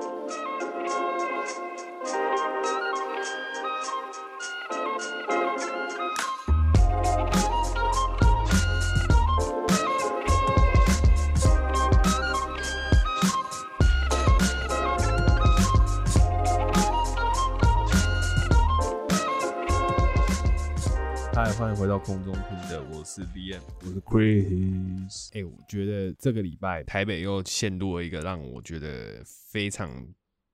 Música 回到空中听的，我是 Liam。我是 Chris，哎、我觉得这个礼拜台北又陷入了一个让我觉得非常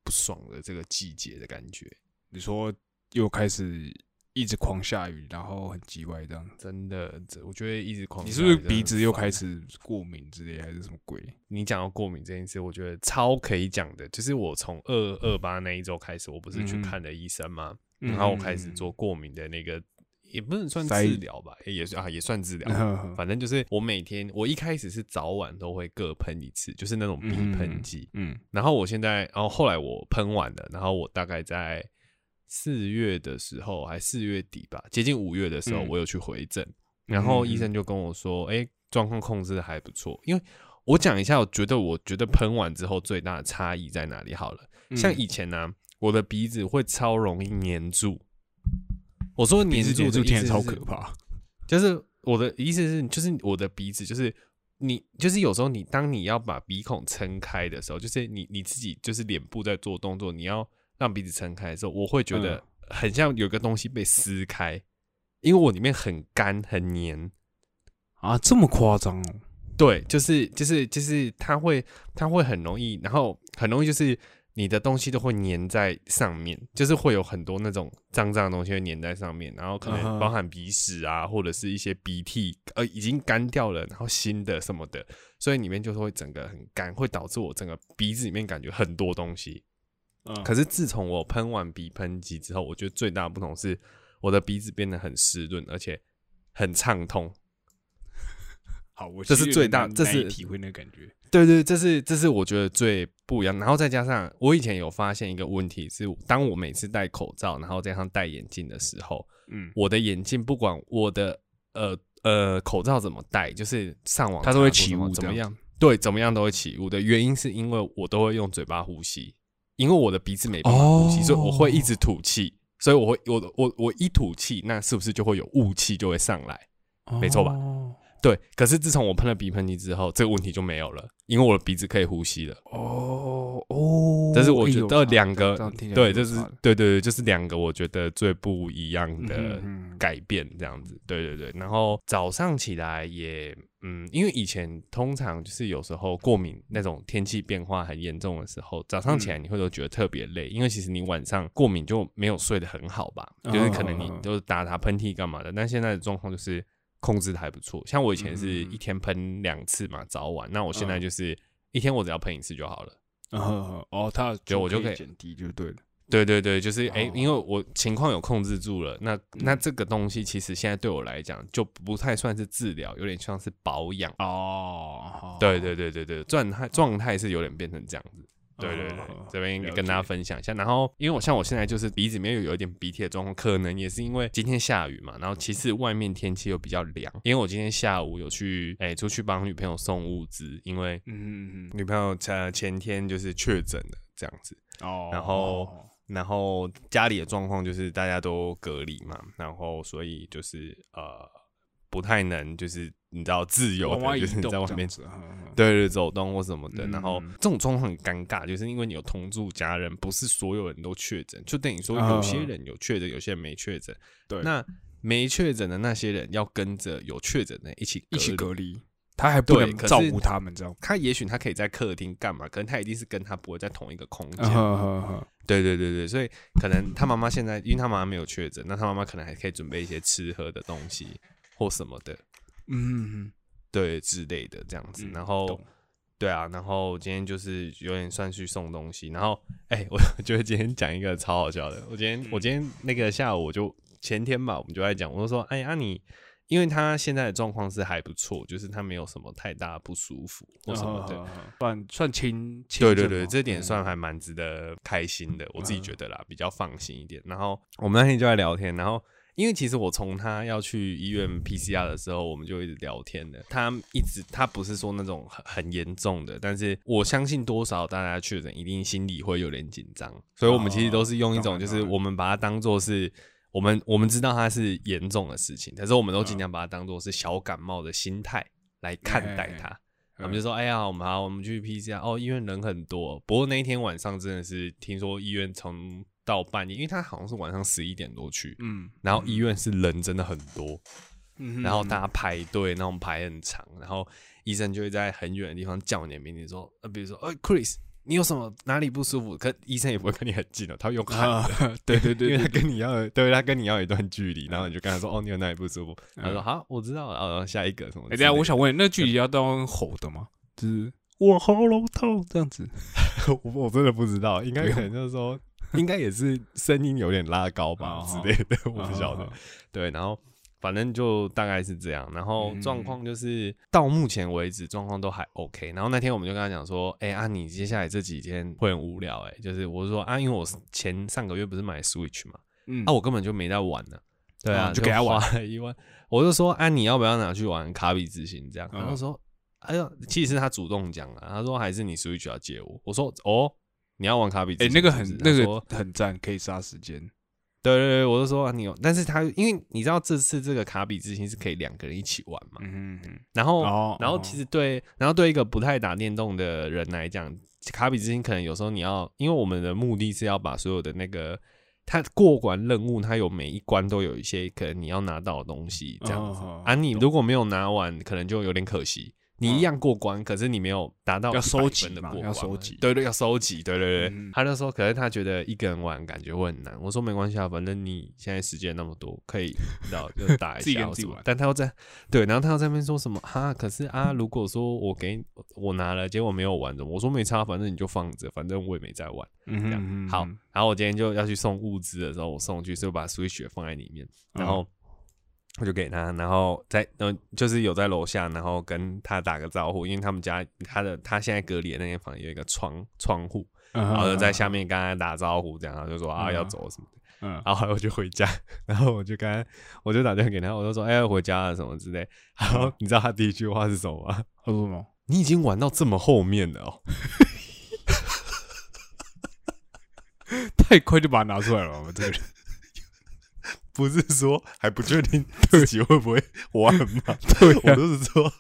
不爽的这个季节的感觉，你说又开始一直狂下雨，然后很叽歪这样，真的，这我觉得一直狂。你是不是鼻子又开？始过敏之类，还是什么鬼？你讲到过敏这件事，我觉得超可以讲的，就是我从二二八那一周开始，我不是去嗯看了医生吗？嗯然后我开始做过敏的那个，也不能算治疗吧，也是啊，也算治疗。嗯反正就是我每天，我一开始是早晚都会各喷一次，就是那种鼻喷剂。嗯然后我现在，然后后来我喷完了，然后我大概在四月的时候，还四月底吧，接近五月的时候，嗯我有去回诊，然后医生就跟我说，哎、状况控制的还不错。因为我讲一下，我觉得我觉得喷完之后最大的差异在哪里好了。嗯像以前呢、我的鼻子会超容易黏住。我说黏住的意思是可怕。就是我的意思是，就是我的鼻子，就是你，就是有时候你当你要把鼻孔撑开的时候，就是你你自己就是脸部在做动作，你要让鼻子撑开的时候，我会觉得很像有个东西被撕开，因为我里面很干很黏。啊，这么夸张哦？对，就是就是就是它会它会很容易，然后很容易就是你的东西都会粘在上面，就是会有很多那种脏脏的东西会粘在上面，然后可能包含鼻屎啊，或者是一些鼻涕，呃，已经干掉了，然后新的什么的，所以里面就是会整个很干，会导致我整个鼻子里面感觉很多东西。嗯，可是自从我喷完鼻喷剂之后，我觉得最大的不同是我的鼻子变得很湿润，而且很畅通。好，我这是最大这是体会那个感觉。对对，这是这是我觉得最不一样。然后再加上我以前有发现一个问题是，当我每次戴口罩，然后加上戴眼镜的时候，嗯，我的眼镜不管我的呃呃口罩怎么戴，就是上网它都会起雾怎么样？对，怎么样都会起雾的原因是因为我都会用嘴巴呼吸，因为我的鼻子没办法呼吸，哦所以我会一直吐气。所以我会我我我一吐气，那是不是就会有雾气就会上来？没错吧哦对，可是自从我喷了鼻喷剂之后，这个问题就没有了，因为我的鼻子可以呼吸了。哦哦，这是我欸觉得两个对，这是对对对，就是两个我觉得最不一样的改变，这样子。对对对，然后早上起来也嗯，因为以前通常就是有时候过敏那种天气变化很严重的时候，早上起嗯来你会都觉得特别累，因为其实你晚上过敏就没有睡得很好吧，就是可能你就是打打喷嚏干嘛的，但现在的状况就是。控制的还不错，像我以前是一天喷两次嘛，早晚。那我现在嗯就是一天我只要喷一次就好了。哦，它就我就可以减低就对了。对对对，就是哎、哦因为我情况有控制住了，那那这个东西其实现在对我来讲就不太算是治疗，有点像是保养。哦，对对对对对，状态状态是有点变成这样子。对对对哦，这边了跟大家分享一下。然后，因为我像我现在就是鼻子里面有有一点鼻涕的状况，可能也是因为今天下雨嘛，然后其次外面天气又比较凉，因为我今天下午有去哎、出去帮女朋友送物资，因为嗯女朋友前前天就是确诊了这样子。哦，然后然后家里的状况就是大家都隔离嘛，然后所以就是呃不太能就是你知道自由的，就是你在外面对对走动或什么的。然后嗯这种状况很尴尬，就是因为你有同住家人，不是所有人都确诊，就等于说嗯有些人有确诊，有些人没确诊。对，那没确诊的那些人要跟着有确诊的一起一起隔离，他还不能照顾他们，这样。他也许他可以在客厅干嘛，可能他一定是跟他不会在同一个空间。对对对对，所以可能他妈妈现在，因为他妈妈没有确诊，那他妈妈可能还可以准备一些吃喝的东西或什么的，嗯嗯对之类的这样子。嗯然后懂，对啊，然后今天就是有点算去送东西，然后哎、我 觉得今天讲一个超好笑的，我今天、嗯我今天那个下午我就前天吧，我们就在讲，我就说，哎呀、你。因为他现在的状况是还不错，就是他没有什么太大不舒服或什么的，嗯，算算轻，轻对对对，这点嗯算还蛮值得开心的，我自己觉得啦，比较放心一点。然后我们那天就在聊天，然后因为其实我从他要去医院 PCR 的时候，我们就一直聊天的。他一直他不是说那种很很严重的，但是我相信多少大家确诊一定心里会有点紧张，所以我们其实都是用一种就是我们把它当做是我们我们知道它是严重的事情，但是我们都尽量把它当做是小感冒的心态来看待它。我们就说，哎呀，我们好，我们去 PCR。哦，医院人很多，不过那一天晚上真的是听说医院从到半夜，因为他好像是晚上十一点多去，嗯，然后医院是人真的很多，嗯，然后大家排队，那种排很长，然后医生就会在很远的地方叫你的名字，说，呃，比如说，哎，Chris，你有什么哪里不舒服？可医生也不会跟你很近的，他会用喊，对对对，因为他跟你要，对他跟你要一段距离，然后你就跟他说，哦，你有哪里不舒服？他说，好，我知道了，然后下一个什么？哎，等下我想问，那距离要到吼的吗？就是我喉咙痛这样子，我我真的不知道，应该可能就是说。应该也是声音有点拉高吧之类的，我不晓得。对，然后反正就大概是这样。然后状况就是到目前为止状况都还 OK。然后那天我们就跟他讲说：“哎啊，你接下来这几天会很无聊哎。”就是我说啊，因为我前上个月不是买 Switch 嘛，嗯，啊，我根本就没在玩呢。对啊，就给他玩了一万。我就说啊，你要不要拿去玩卡比之心这样？然后说：“哎呀，其实他主动讲了，他说还是你 Switch 要借我。”我说：“哦。”你要玩卡比？哎，那个很那个很赞，可以杀时间。对对对，我就说你有，但是他因为你知道这次这个卡比之星是可以两个人一起玩嘛。嗯嗯。然后然后其实对，然后对一个不太打电动的人来讲，卡比之星可能有时候你要，因为我们的目的是要把所有的那个他过关任务，他有每一关都有一些可能你要拿到的东西这样子。啊，你如果没有拿完，可能就有点可惜。你一样过关，可是你没有达到要收集的过关，要收集，对对，要收集，对对对。他就说，可是他觉得一个人玩感觉会很难。我说没关系啊，反正你现在时间那么多，可以知道就打一下 自己玩。但他又在对，然后他又在那边说什么哈？可是啊，如果说我给我拿了，结果没有玩的，我说没差，反正你就放着，反正我也没在玩。这样好。然后我今天就要去送物资的时候，我送去，所以把 Switch 放在里面，然后。我就给他，然后在嗯，就是有在楼下，然后跟他打个招呼，因为他们家他的他现在隔离的那间房有一个窗窗户，然后在下面跟他打招呼，这样就说啊要走什么的，嗯，然后我就回家，然后我就跟他我就打电话给他，我就说哎要回家了什么之类，然后你知道他第一句话是什么吗？他说什么？你已经玩到这么后面了哦 太快就把它拿出来了，我这个人。不是说还不确定 自己会不会玩嘛？对，我都是说，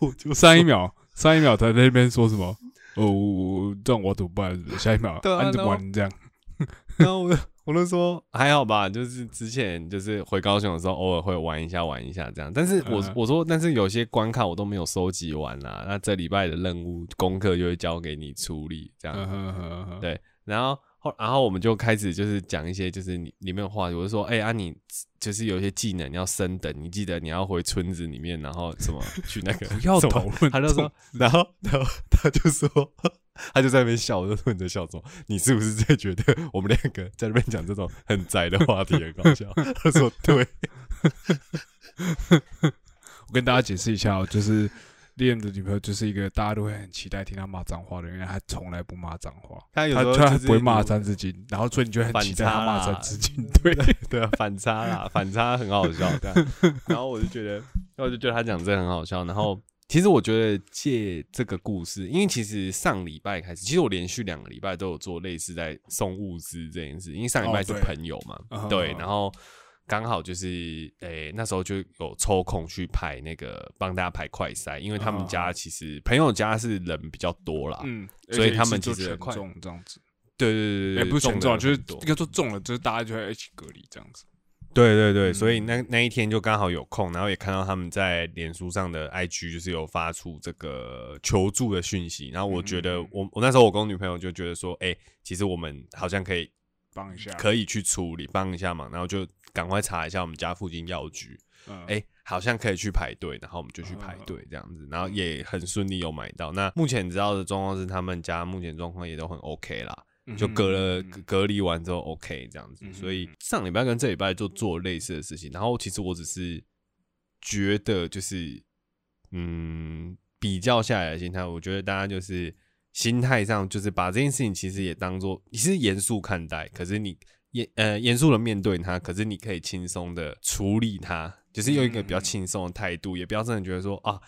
我就上一秒，上一秒他在那边说什么？哦，这样我怎么办？下一秒按着玩这样。然后我我都说还好吧，就是之前就是回高雄的时候，偶尔会玩一下玩一下这样。但是我我说，但是有些关卡我都没有收集完啦。那这礼拜的任务功课就会交给你处理这样。对，然后。后，然后我们就开始就是讲一些就是你里面的话，我就说，哎啊，你就是有一些技能要升等，你记得你要回村子里面，然后什么 去那个不要讨论，他就说，然后然后他就说，他就在那边笑，我就说你在笑什么？你是不是在觉得我们两个在那边讲这种很宅的话题很搞笑？他说对，我跟大家解释一下，哦就是。恋的女朋友就是一个大家都会很期待听他骂脏话的人，他从来不骂脏话，他有时候不会骂三字经，然后所以你就很期待他骂三字经，对 对啊，反差啦，反差很好笑，然后我就觉得，然后我就觉得他讲这很好笑，然后其实我觉得借这个故事，因为其实上礼拜开始，其实我连续两个礼拜都有做类似在送物资这件事，因为上礼拜是朋友嘛，对，然后。刚好就是诶，那时候就有抽空去排那个帮大家排快筛，因为他们家其实朋友家是人比较多啦，嗯，所以他们其实快。这样子，对对对对，不是全中，就是应该说重了，就是大家就会一起隔离这样子。对对对，所以那那一天就刚好有空，然后也看到他们在脸书上的 IG 就是有发出这个求助的讯息，然后我觉得我我那时候我跟我女朋友就觉得说，哎，其实我们好像可以。帮一下，可以去处理，帮一下忙，然后就赶快查一下我们家附近药局，哎，好像可以去排队，然后我们就去排队这样子，然后也很顺利有买到。那目前知道的状况是，他们家目前状况也都很 OK 啦，就隔了隔离完之后 OK 这样子。所以上礼拜跟这礼拜就做类似的事情，然后其实我只是觉得就是，嗯，比较下来的心态，我觉得大家就是。心态上就是把这件事情其实也当做你是严肃看待，可是你严呃严肃的面对它，可是你可以轻松的处理它，就是用一个比较嗯。轻松的态度，也不要真的觉得说啊，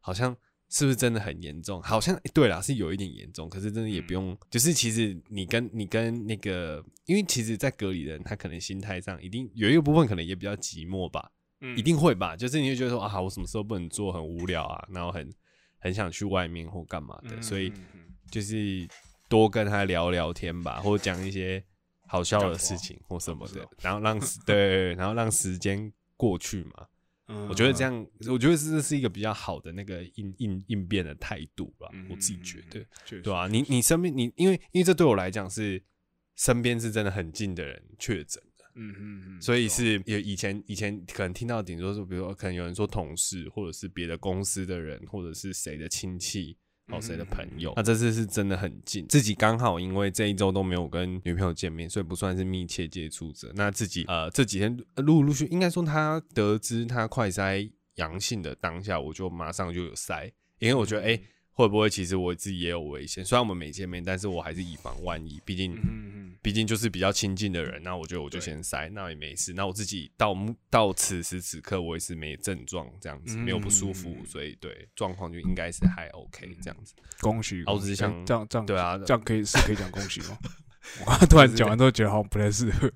好像是不是真的很严重？好像对啦，是有一点严重，可是真的也不用，就是其实你跟你跟那个，因为其实，在隔离的人，他可能心态上一定有一个部分可能也比较寂寞吧，嗯一定会吧，就是你会觉得说啊，我什么时候不能做，很无聊啊，然后很很想去外面或干嘛的，嗯所以就是多跟他聊聊天吧，或者讲一些好笑的事情或什么的然后让对，然后让时间过去嘛。嗯我觉得这样，我觉得这是一个比较好的那个应应应变的态度吧，嗯我自己觉得，，对啊，你你身边你因为因为这对我来讲是身边是真的很近的人确诊的，嗯嗯嗯，所以是哦是有以前以前可能听到顶多是比如说可能有人说同事或者是别的公司的人或者是谁的亲戚。哦，谁的朋友？那这次是真的很近，自己刚好因为这一周都没有跟女朋友见面，所以不算是密切接触者。那自己呃这几天呃陆陆续，应该说他得知他快筛阳性的当下，我就马上就有筛，因为我觉得哎、诶会不会其实我自己也有危险？虽然我们没见面，但是我还是以防万一，毕竟毕竟就是比较亲近的人，那我觉得我就先塞，那也没事。那我自己到到此时此刻，我也是没症状，这样子没有不舒服，嗯所以对状况就应该是还 OK 这样子。恭喜！啊我只是想恭喜哎这样这样对啊这样可以是可以讲恭喜吗？我刚刚突然讲完之后，觉得好像不太适合。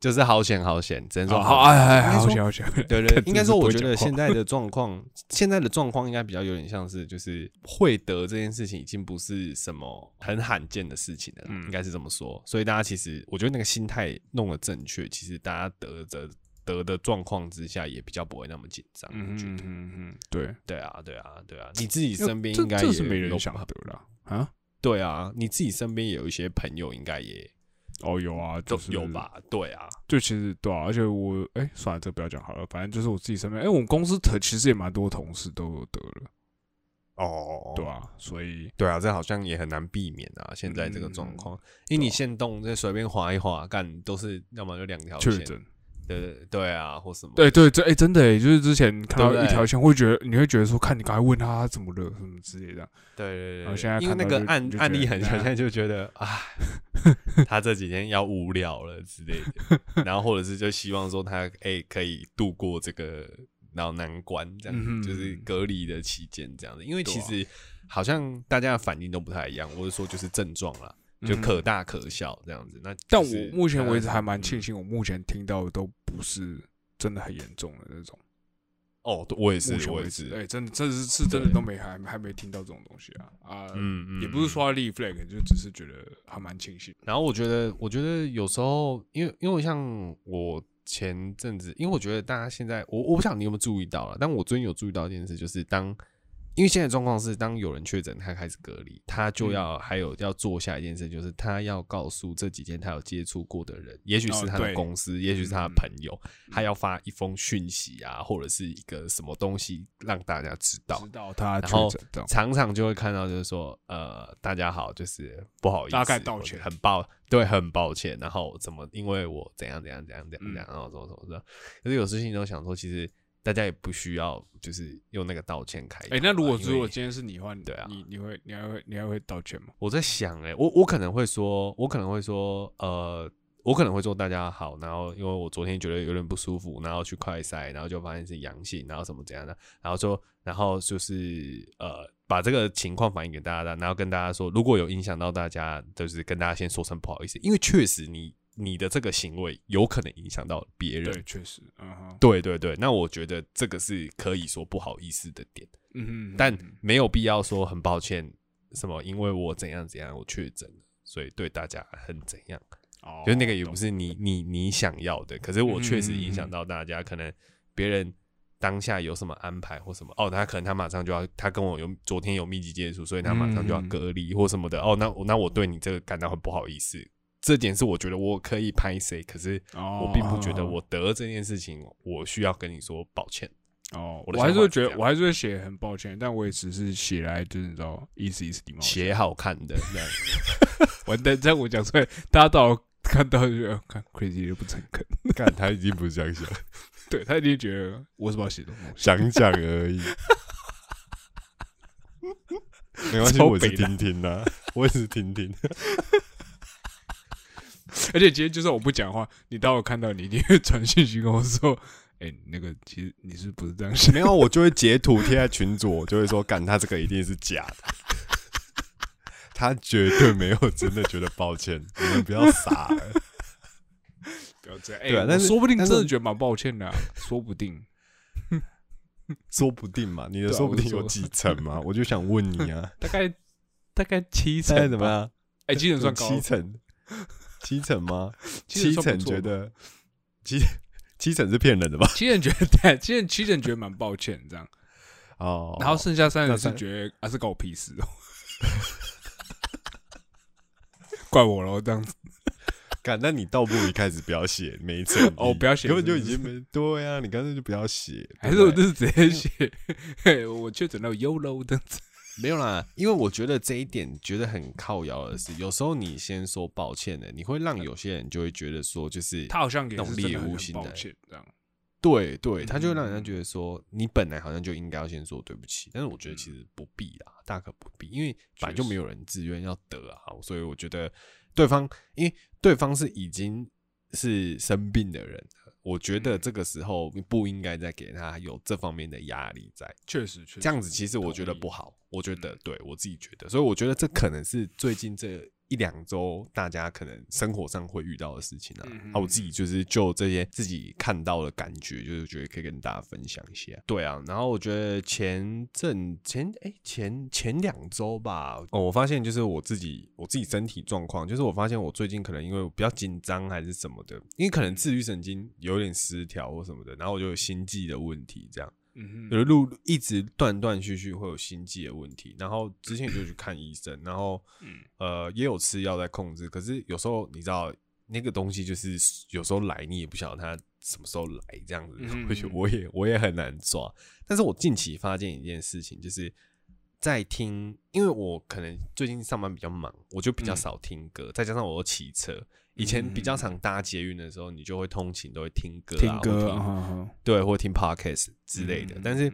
就是好险好险，只能说哎哎，好险 好险！对对，应该说，我觉得现在的状况，现在的状况应该比较有点像是，就是会得这件事情已经不是什么很罕见的事情了应该是这么说。所以大家其实，我觉得那个心态弄得正确，其实大家得的得的状况之下，也比较不会那么紧张。嗯嗯嗯嗯，对，对啊，对啊，对啊，你自己身边应该也是没人有想得了啊。对啊，你自己身边也有一些朋友，应该也哦，有啊，就是有吧？对啊，就其实对啊，而且我哎、算了，这不要讲好了，反正就是我自己身边，哎、我们公司特其实也蛮多同事都有得了，哦对啊，所以对啊，这好像也很难避免啊。现在这个状况，因为你现动这随便划一划，干都是要么就两条线，对对对啊，或什么，对对，对哎、真的哎、就是之前看到一条线，会觉得你会觉得说，看你刚才问他他怎么了什么之类的，对对对对，然后现在因为那个案案例很现在就觉得啊，他这几天要无聊了之类的，然后或者是就希望说他哎、可以度过这个然后难关，这样就是隔离的期间这样子，因为其实好像大家的反应都不太一样，或者说就是症状啦，就嗯可大可小这样子。那但就是我目前为止还蛮嗯庆幸，我目前听到的都不是真的很严重的那种。哦，我也是我也，是，哎、真的，这是是真的都没还还没听到这种东西啊啊，嗯嗯，也不是嗯说要立 flag，就只是觉得还蛮庆幸。然后我觉得，我觉得有时候，因为因为像我前阵子，因为我觉得大家现在，我我不晓得你有没有注意到了，但我最近有注意到一件事，就是当因为现在状况是，当有人确诊，他开始隔离，他就要、还有要做下一件事，就是他要告诉这几天他有接触过的人，也许是他的公司，也许是他的嗯朋友，他要发一封讯息啊，或者是一个什么东西让大家知道知。道他确诊常常就会看到，就是说，呃，大家好，就是不好意思，大概道歉很抱，对，很抱歉。然后怎么，因为我怎样怎样怎样怎样怎样，嗯然后怎么怎么怎么，可是有事情都想说，其实大家也不需要，就是用那个道歉开头啊。哎、那如果因为如果今天是你的话，对啊你你会你还会你还会道歉吗？我在想、欸，哎，我我可能会说，我可能会说，呃，我可能会说大家好，然后因为我昨天觉得有点不舒服，然后去快筛，然后就发现是阳性，然后什么怎样的，然后说，然后就是呃，把这个情况反映给大家的，然后跟大家说，如果有影响到大家，就是跟大家先说声不好意思，因为确实你你的这个行为有可能影响到别人对，，确实，嗯哼，对对对，那我觉得这个是可以说不好意思的点。嗯哼，但嗯没有必要说很抱歉，什么因为我怎样怎样我确诊了，所以对大家很怎样，哦就是那个也不是你你你想要的，可是我确实影响到大家，可能别人当下有什么安排或什么，哦，他可能他马上就要他跟我有昨天有密集接触，所以他马上就要嗯隔离或什么的，哦，那那我对你这个感到很不好意思。这点是我觉得我可以拍谁，可是哦我并不觉得我得这件事情，我需要跟你说抱歉。哦，我还是会觉得我还是会写很抱歉，但我也只是写来就是你知道意思意思礼貌。写好看的这样，完蛋，这样我讲出来，大家到看到就觉得看 crazy 就不诚恳，看他已经不是这样想。对他已经觉得我是不是要写东西。讲讲而已。没关系，我是听听的，我也是听听。哎、而且今天就算我不讲话，你当我看到你，一定会传讯息跟我说：“哎、那个其实你是不是这样想没有，我就会截图贴在群组，我就会说，干他这个一定是假的，他绝对没有真的觉得抱歉，你们不要傻了。？”不要这样，哎、对啊但是说不定真的觉得蛮抱歉的、啊，说不定。说不定嘛，你的说不定有几层嘛？我就想问你啊，大概大概七成现在怎么？样？哎、七层算高，七成，七成吗？七成觉得七七成是骗人的吧？七成觉得对，七成七成觉得蛮抱歉这样，哦，然后剩下三人是觉得啊是搞我屁事哦，怪我喽这样子。干，那你倒不如一开始不要写每一次哦不要写根本就已经没对啊，你干脆就不要写，还是我就是直接写，嘿 我确诊到 YOLO 这样子。没有啦，因为我觉得这一点觉得很靠摇的是，有时候你先说抱歉的，你会让有些人就会觉得说，就是他好像也那种猎物性的歉这样。对对，他就会让人家嗯觉得说，你本来好像就应该要先说对不起，但是我觉得其实不必啦，大可不必，因为本来就没有人自愿要得啊，所以我觉得对方，因为对方是已经是生病的人了，我觉得这个时候不应该再给他有这方面的压力在。确实，确实这样子其实我觉得不好，我觉得对我自己觉得，所以我觉得这可能是最近这一两周大家可能生活上会遇到的事情啊。嗯啊，我自己就是就这些自己看到的感觉，就是觉得可以跟大家分享一下。对啊，然后我觉得前阵前哎、前前两周吧，哦，我发现就是我自己我自己身体状况，就是我发现我最近可能因为我比较紧张还是什么的，因为可能自律神经有点失调或什么的，然后我就有心悸的问题这样。嗯哼，有路一直断断续续会有心悸的问题，然后之前就去看医生，然后嗯呃也有吃药在控制，可是有时候你知道那个东西就是有时候来你也不晓得它什么时候来这样子嗯，我觉得我也我也很难抓。但是我近期发现一件事情，就是在听，因为我可能最近上班比较忙，我就比较嗯少听歌，再加上我又骑车。以前比较常搭捷运的时候，你就会通勤都会听歌啊，对，或听 podcast 之类的。嗯但是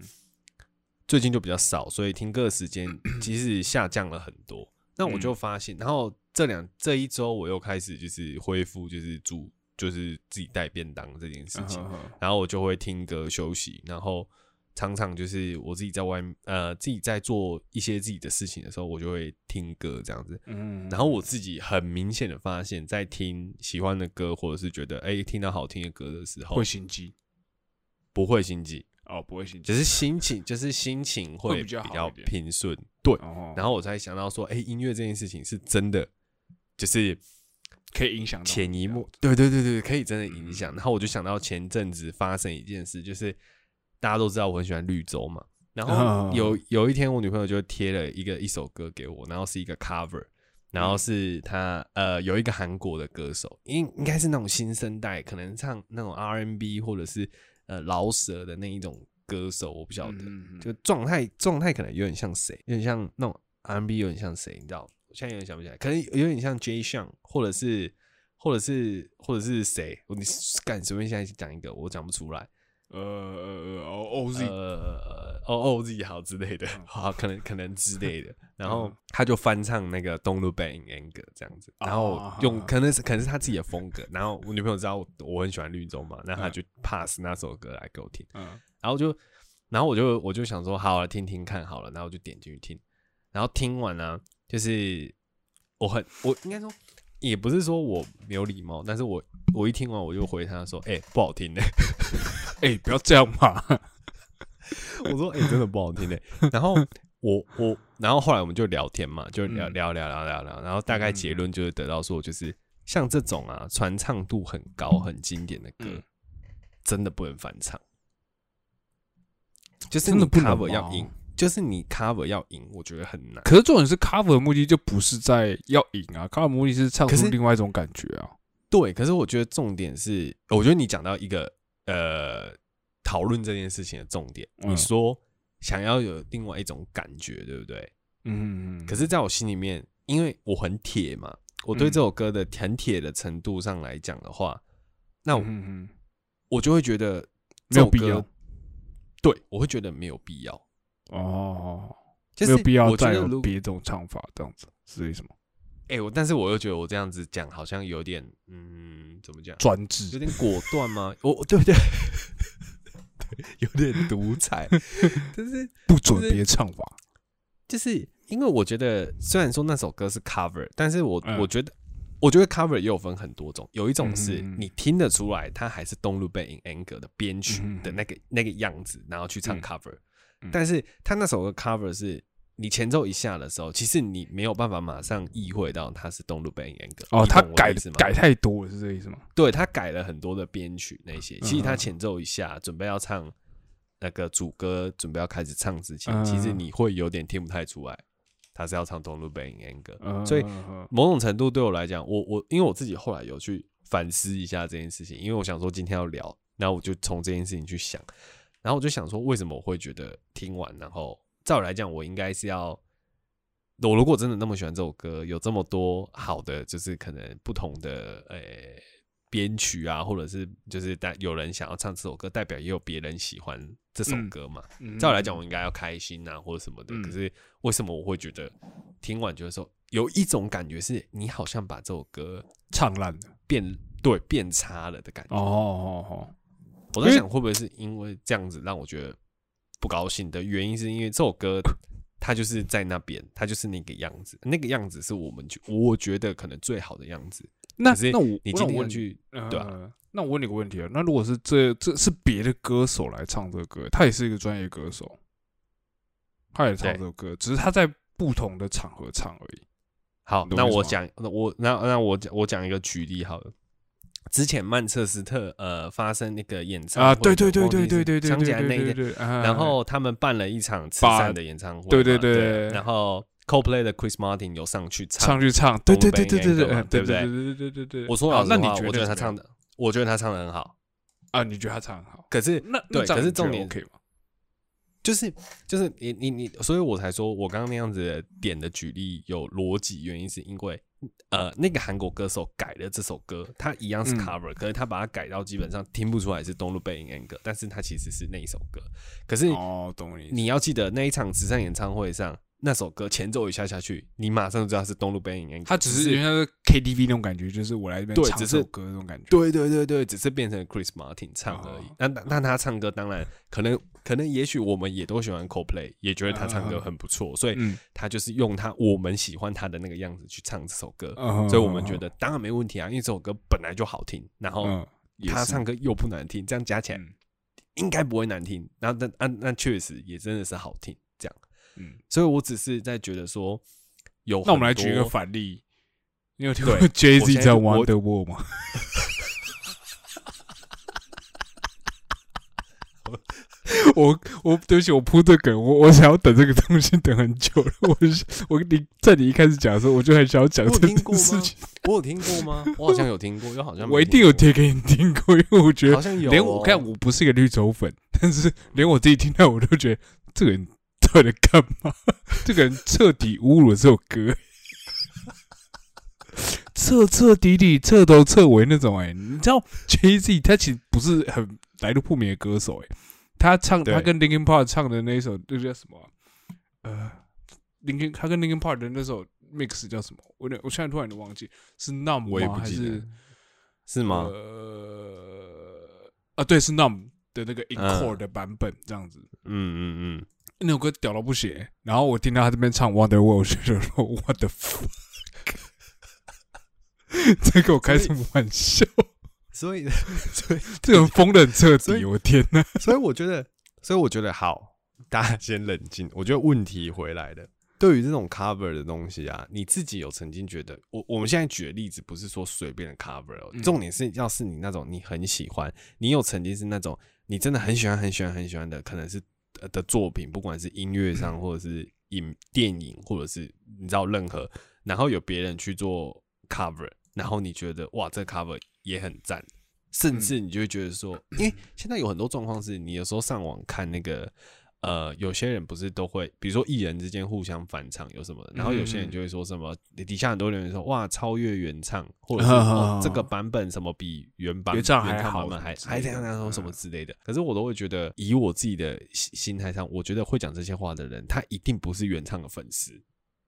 最近就比较少，所以听歌的时间 其实下降了很多。那我就发现，然后这两这一周我又开始就是恢复，就是住就是自己带便当这件事情，然后我就会听歌休息，然后常常就是我自己在外面呃自己在做一些自己的事情的时候，我就会听歌这样子。嗯，然后我自己很明显的发现，在听喜欢的歌，或者是觉得哎、听到好听的歌的时候，会心悸不会心悸，哦，不会心悸，只是心情，就是心情会会比比较平顺。对，哦，然后我才想到说，哎、音乐这件事情是真的，就是可以影响到潜移默，对对对对，可以真的影响。然后我就想到前阵子发生一件事，就是大家都知道我很喜欢绿洲嘛，然后有有一天我女朋友就贴了一个一首歌给我，然后是一个 cover。然后是她呃有一个韩国的歌手，应应该是那种新生代，可能唱那种 R&B 或者是呃饶舌的那一种歌手，我不晓得。嗯就状态状态可能有点像谁，有点像那种 R&B，有点像谁，你知道？我现在有点想不起来，可能有点像 J 项，或者是或者是或者是谁？我你敢随便现在讲一个，我讲不出来。呃呃呃，O O Z，呃哦哦 Z 好之类的，嗯好可能可能之类的。然后他就翻唱那个《Don't Look Back in Anger》这样子，然后哦用可能是可能是他自己的风格。然后我女朋友知道我我很喜欢绿洲嘛，那他就 pass 那首歌来给我听。嗯然后就，然后我就我就想说，好了，听听看好了，然后我就点进去听，然后听完呢、就是我很我应该说，也不是说我没有礼貌，但是我我一听完我就回他说，哎、不好听呢、哎，不要这样嘛，我说，哎、真的不好听呢、然后我我，然后后来我们就聊天嘛，就聊嗯。聊聊聊聊聊，然后大概结论就是得到说，就是像这种啊，传唱度很高、很经典的歌，嗯。真的不能翻唱，就是你真的不能 cover 要吗？赢，就是你 cover 要赢，我觉得很难。可是重点是 cover 的目的就不是在要赢啊，cover 的目的是唱出另外一种感觉啊。对，可是我觉得重点是，我觉得你讲到一个呃讨论这件事情的重点，嗯你说想要有另外一种感觉，对不对？嗯嗯，可是，在我心里面，因为我很铁嘛，我对嗯这首歌的很铁的程度上来讲的话，那我,、嗯嗯我就会觉得没有必要。对，我会觉得没有必要，哦，就是没有必要再有别种唱法，这样子是为什么？哎、我但是我又觉得我这样子讲好像有点，嗯，怎么讲？有专制，有点果断吗？我对对 对，有点独裁，就是 不准别唱法。就是因为我觉得，虽然说那首歌是 cover，但是我、嗯我觉得，我觉得 cover 也有分很多种，有一种是嗯你听得出来，它还是东路贝 in anger 的编曲嗯的那个、那个样子，然后去唱嗯 cover，、嗯但是他那首歌 cover 是。你前奏一下的时候，其实你没有办法马上意会到它是东路贝 in anger。哦，他改？改太多了，是这个意思吗？对他改了很多的编曲那些，其实他嗯前奏一下准备要唱那个主歌，准备要开始唱之前，嗯其实你会有点听不太出来，他是要唱《东路贝影 Anger》。嗯，所以某种程度对我来讲，我我因为我自己后来有去反思一下这件事情，因为我想说今天要聊，然后我就从这件事情去想，然后我就想说，为什么我会觉得听完，然后照我来讲，我应该是要。我如果真的那么喜欢这首歌，有这么多好的，就是可能不同的呃编曲啊，或者是就是代有人想要唱这首歌，代表也有别人喜欢这首嗯歌嘛。嗯照我来讲，我应该要开心啊，或者什么的。嗯可是为什么我会觉得听完觉得说有一种感觉是，你好像把这首歌唱烂了。变对变差了的感觉。哦哦哦，我在想会不会是因为这样子让我觉得不高兴的原因，是因为这首歌它就是在那边，它就是那个样子，那个样子是我们觉我觉得可能最好的样子。那那我你今天去对啊呃那我问你个问题啊，那如果是这这是别的歌手来唱这个歌，他也是一个专业歌手，他也唱这首歌，只是他在不同的场合唱而已。好，那我讲，那我那那我讲我讲一个举例好了。之前曼彻斯特呃发生那个演唱会啊，对对对对对对对想起对来那一然然后他们办了一场慈善的演唱会，对对对对。然后 CoPlay 的 Chris Martin 有上去唱，上去唱，对对对对对对对对不对？对对对对对。我说老实话，我觉得他唱的，我觉得他唱的很好，啊，你觉得他唱很好？可是那对可是重点 OK 吗？就是就是你你你，所以我才说我刚刚那样子的点的举例有逻辑，原因是因为呃那个韩国歌手改了这首歌，他一样是嗯 cover，、可是他把它改到基本上听不出来是东路背影 anger，但是他其实是那一首歌，可是哦，懂你。你要记得那一场慈善演唱会上那首歌前奏一下下去，你马上就知道是东路背影他只是是因为他是 KTV 那种感觉，就是我来这边唱这首歌那种感觉。对对对对，只是变成 Chris Martin 唱而已哦。那、那他唱歌当然可能可能也许我们也都喜欢 Coldplay，也觉得他唱歌很不错，所以嗯，他就是用他我们喜欢他的那个样子去唱这首歌，嗯所以我们觉得当然没问题啊，因为这首歌本来就好听，然后他唱歌又不难听，这样加起来嗯应该不会难听。然后那那那确实也真的是好听。嗯，所以我只是在觉得说有，那我们来举一个反例，你有听过 Jay Z 在现在我 Wonder World 吗？我我对不起，我铺这梗，我我想要等这个东西等很久了。我我你在你一开始讲的时候，我就很想要讲这听过吗件事情。我有听过吗？我好像有听过，又好像我一定有贴给你听过，因为我觉，得好像有哦。连我看我不是一个绿洲粉，但是连我自己听到我都觉得这个人到底干嘛？这个人彻底侮辱了这首歌，彻彻底底、彻头彻尾那种。哎，你知道 Jay Z 他其实不是很来路不明的歌手，哎，他唱他跟 Linkin Park 唱的那一首，那叫什么啊？呃，Linkin 他跟 Linkin Park 的那首 mix 叫什么？我有点我现在突然都忘记是 Numb 我也吗？还是不记得？是吗？呃，啊，对，是 Numb 的那个 Encore 的版本，这样子。嗯嗯嗯，那首歌屌到不行，然后我听到他这边唱 Wonder World，我就说 What the fuck，在跟我开什么玩笑？所以所以 这个人疯的很彻底，我天哪！所以我觉得，所以我觉得好，大家先冷静。我觉得问题回来了。对于这种 cover 的东西啊，你自己有曾经觉得，我我们现在举的例子不是说随便的 cover 哦，嗯重点是要是你那种你很喜欢，你有曾经是那种你真的很喜欢很喜欢很喜欢的，可能是呃的作品，不管是音乐上或者是影电影，或者是你知道任何，然后有别人去做 cover，然后你觉得哇，这 cover 也很赞，甚至你就会觉得说，因为现在有很多状况是你有时候上网看那个。呃，有些人不是都会，比如说艺人之间互相翻唱有什么的，然后有些人就会说什么，底下很多人说哇超越原唱，或者是、哦、这个版本什么比原版原唱还好还还这样这样说什么嗯之类的。可是我都会觉得，以我自己的心心态上，我觉得会讲这些话的人，他一定不是原唱的粉丝，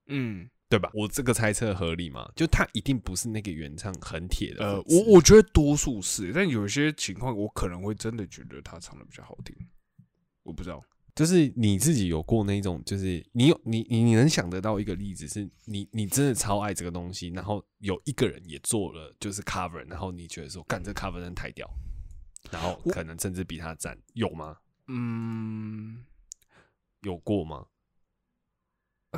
嗯，对吧？我这个猜测合理吗？就他一定不是那个原唱很铁的呃，我我觉得多数是，但有些情况我可能会真的觉得他唱的比较好听，我不知道。就是你自己有过那种，就是你有你你你能想得到一个例子，是你你真的超爱这个东西，然后有一个人也做了就是 cover，然后你觉得说干这 cover 真的太屌，然后可能甚至比他赞，有吗？嗯，有过吗？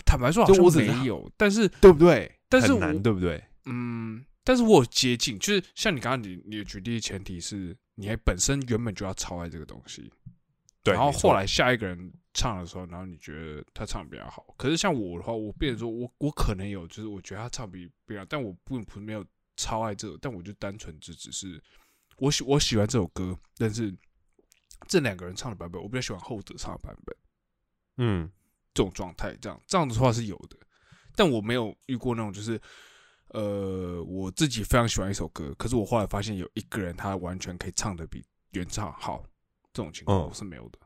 坦白说好像没有，但是对不对？但是很难，我对不对？嗯，但是我有接近，就是像你刚刚你你的举例的前提是你还本身原本就要超爱这个东西，对，然后后来下一个人唱的时候，然后你觉得他唱的比较好。可是像我的话，我变成说我我可能有，就是我觉得他唱比比较，但我不不没有超爱这个，但我就单纯只只是我喜我喜欢这首歌，但是这两个人唱的版本，我比较喜欢后者唱的版本。嗯，这种状态，这样这样子的话是有的，但我没有遇过那种就是，呃，我自己非常喜欢一首歌，可是我后来发现有一个人他完全可以唱的比原唱好，这种情况是没有的。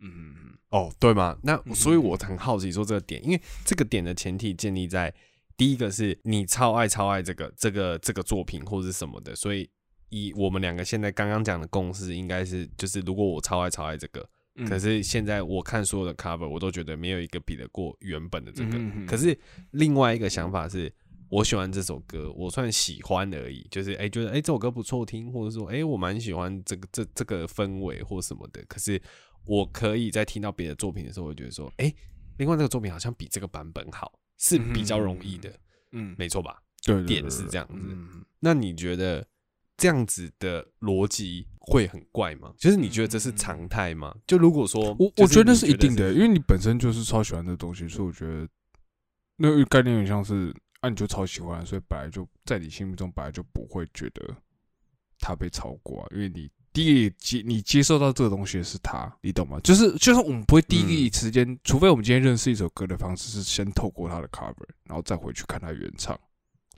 嗯哦，对吗？那嗯所以我很好奇说这个点，因为这个点的前提建立在第一个是你超爱超爱这个这个这个作品或是什么的，所以以我们两个现在刚刚讲的共识，应该是就是如果我超爱超爱这个，嗯可是现在我看所有的 cover，我都觉得没有一个比得过原本的这个。可是另外一个想法是，我喜欢这首歌，我算喜欢而已，就是哎、觉得哎、这首歌不错听，或者说哎、我蛮喜欢这个这这个氛围或什么的。可是我可以在听到别的作品的时候，我觉得说，哎、另外这个作品好像比这个版本好，是比较容易的，嗯，没错吧？对对对点是这样子嗯那你觉得这样子的逻辑会很怪吗？就是你觉得这是常态吗？就如果说，我我觉得是一定的，因为你本身就是超喜欢这东西，所以我觉得那个概念有点像是啊，你就超喜欢，所以本来就在你心目中本来就不会觉得他被超过、啊，因为你第一接你接受到这个东西是他，你懂吗？就是就是我们不会第一个时间，除非我们今天认识一首歌的方式是先透过他的 cover，然后再回去看他原唱，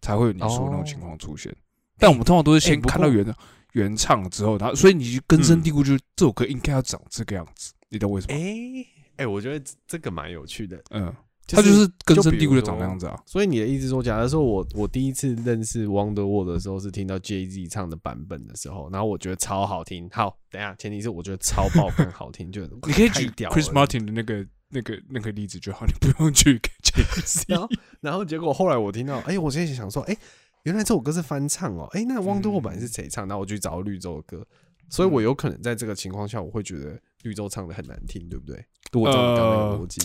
才会有你说的那种情况出现。但我们通常都是先看到原唱、原唱之后，然后所以你就根深嗯蒂固，就是这首歌应该要长这个样子，你懂为什么？哎哎、我觉得这这个蛮有趣的。嗯，就他就是根深蒂固的长那样子啊。所以你的意思说，假如说我我第一次认识 Wonder World 的时候是听到 Jay Z 唱的版本的时候，然后我觉得超好听。好，等一下，前提是我觉得超爆更好听，就 你可以举掉 Chris Martin 的那个、那个、那个例子就好，你不用举 Jay Z 然。后然后结果后来我听到，哎、我现在想说，哎、原来这首歌是翻唱哦，哎、那 Wonder World 版是谁唱？然后我去找绿洲的歌，所以我有可能在这个情况下，我会觉得绿洲唱的很难听，对不对？如果照你刚刚那个逻辑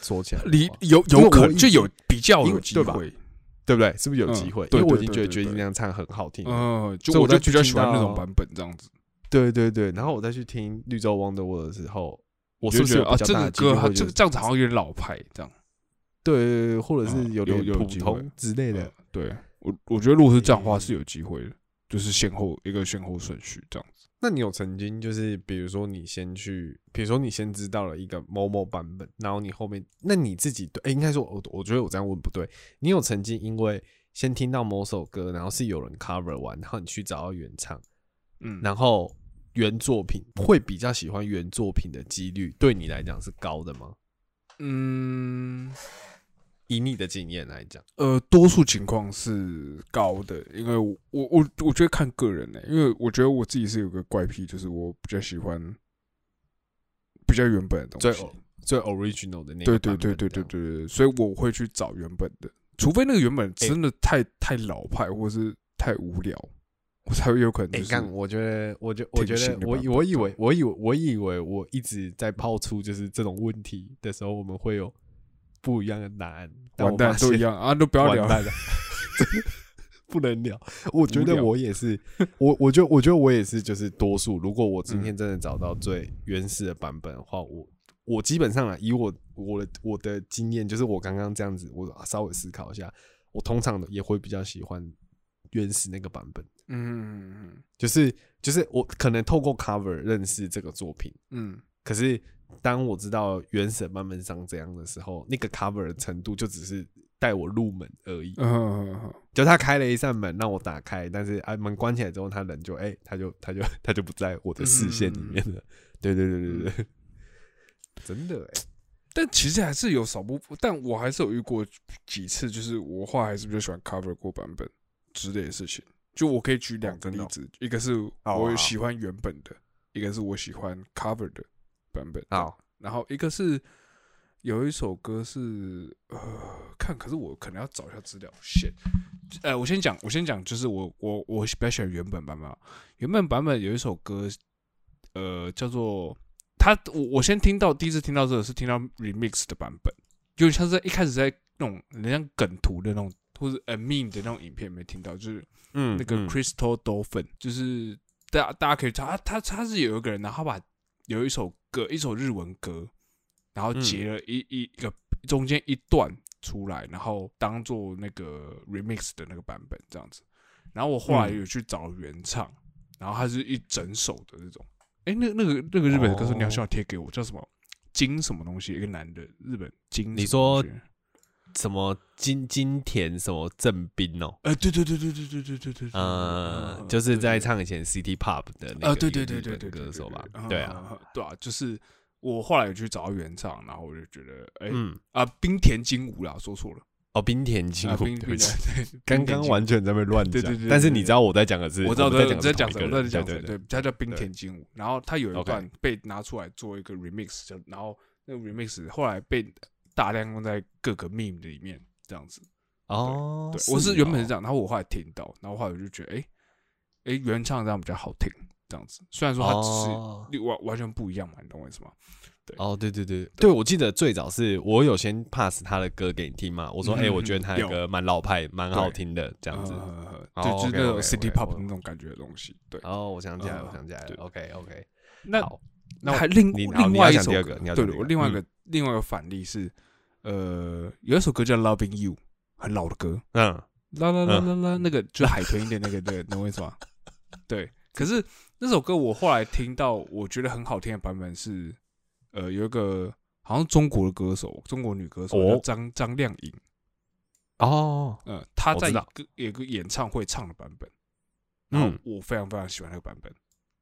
说起来，你有有可能就有比较有机会，对不对？是不是有嗯机会？对因为我已经觉得决定那样唱很好听。嗯，就我我就比较喜欢那种版本这样子。对对对，然后我再去听绿洲 Wonder World 的时候，我是觉得啊，这个歌这个这样子好像有点老派，这样。对对对，或者是嗯有有点普通之类的嗯。对我，我觉得如果是这样的话嗯是有机会的，就是先后一个先后顺序这样子。那你有曾经就是，比如说你先去，比如说你先知道了一个某某版本，然后你后面，那你自己对，哎、应该说，我我觉得我这样问不对。你有曾经因为先听到某首歌，然后是有人 cover 完，然后你去找到原唱，嗯，然后原作品会比较喜欢原作品的几率，对你来讲是高的吗？嗯。以你的经验来讲，呃，多数情况是高的，因为我我我我觉得看个人呢、因为我觉得我自己是有个怪癖，就是我比较喜欢比较原本的东最西。最 original 的那对个版对对对对对对，所以我会去找原本的，除非那个原本真的太、太老派或是太无聊，我才会有可能哎，就是、干、我觉得，我觉，我觉得我我以为，我以为，我以为我一直在抛出就是这种问题的时候，我们会有不一样的答案。但完蛋都一样啊，都不要聊。了，不能聊。我觉得我也是，我我觉得我觉得我也是，就是多数。如果我嗯今天真的找到最原始的版本的话，我我基本上啊，以我我的我的经验，就是我刚刚这样子，我稍微思考一下，我通常也会比较喜欢原始那个版本。嗯嗯就是就是我可能透过 cover 认识这个作品，嗯可是当我知道原神慢慢上这样的时候，那个 cover 的程度就只是带我入门而已。嗯嗯嗯就他开了一扇门让我打开，但是啊门关起来之后，他人就哎、他就他就 他就不在我的视线里面了。对对对对对，真的哎、但其实还是有少部分，但我还是有遇过几次，就是我话还是比较喜欢 cover 过版本之类的事情。就我可以举两个例子，一个是我喜欢原本的，一个是我喜欢 cover 的版本。好，然后一个是有一首歌是呃，看，可是我可能要找一下资料。shit，呃，我先讲，我先讲，就是我我我比较喜欢原本版本啊。原本版本有一首歌，呃，叫做他，我我先听到第一次听到这个是听到 remix 的版本，有点像是在一开始在那种人家梗图的那种，或者呃 meme 的那种影片没听到，就是嗯那个 Crystal Dolphin，、就是大家大家可以查，他他他是有一个人，然后把有一首歌，一首日文歌，然后截了一、一一个中间一段出来，然后当做那个 remix 的那个版本这样子。然后我后来有去找原唱，然后它是一整首的那种。哎、那那个那个日本的歌手，哦你要需要贴给我，叫什么金什么东西？一个男的，日本金。你说什么金金田什么正兵哦，呃，对对对对对对对对对，呃，就是在唱以前 City Pop 的那，个对对对对对，对歌手吧，对啊，，对啊，就是我后来有去找到原唱，然后我就觉得，哎，啊，冰田金武啦，说错了，哦，冰田金啊，虎，冰冰对不起，刚刚完全在被乱讲对对对，但是你知道我在讲的是，我知道在在在讲什么，在讲什么，对，他叫冰田金武，然后他有一段被拿出来做一个 remix，就然后那个 remix 后来被大量用在各个 meme 里面，这样子。哦，对，我是原本是这样，然后我后来听到，然后后来我就觉得，哎哎，原唱这样比较好听，这样子。虽然说它只是哦。完完全不一样嘛，你懂我意思吗？哦，对对对对，我记得最早是我有先 pass 他的歌给你听嘛，我说，哎，嗯我觉得他的有。歌蛮老派，蛮好对听的，这样子。就就是那种 city pop 的那种感觉的东西。对，哦，我想起来，呃我想起来了对，OK OK，那，那我还另另外一首歌对我另外一个嗯。另外一个反例是，呃，有一首歌叫 Loving You，很老的歌，嗯，啦啦啦啦啦，那个就是海豚音的那个，对，懂我意思吗？对，可是那首歌我后来听到，我觉得很好听的版本是，呃，有一个好像中国的歌手，中国女歌手张张靓颖，哦，呃，她在一个有个演唱会唱的版本，然后嗯，我非常非常喜欢那个版本。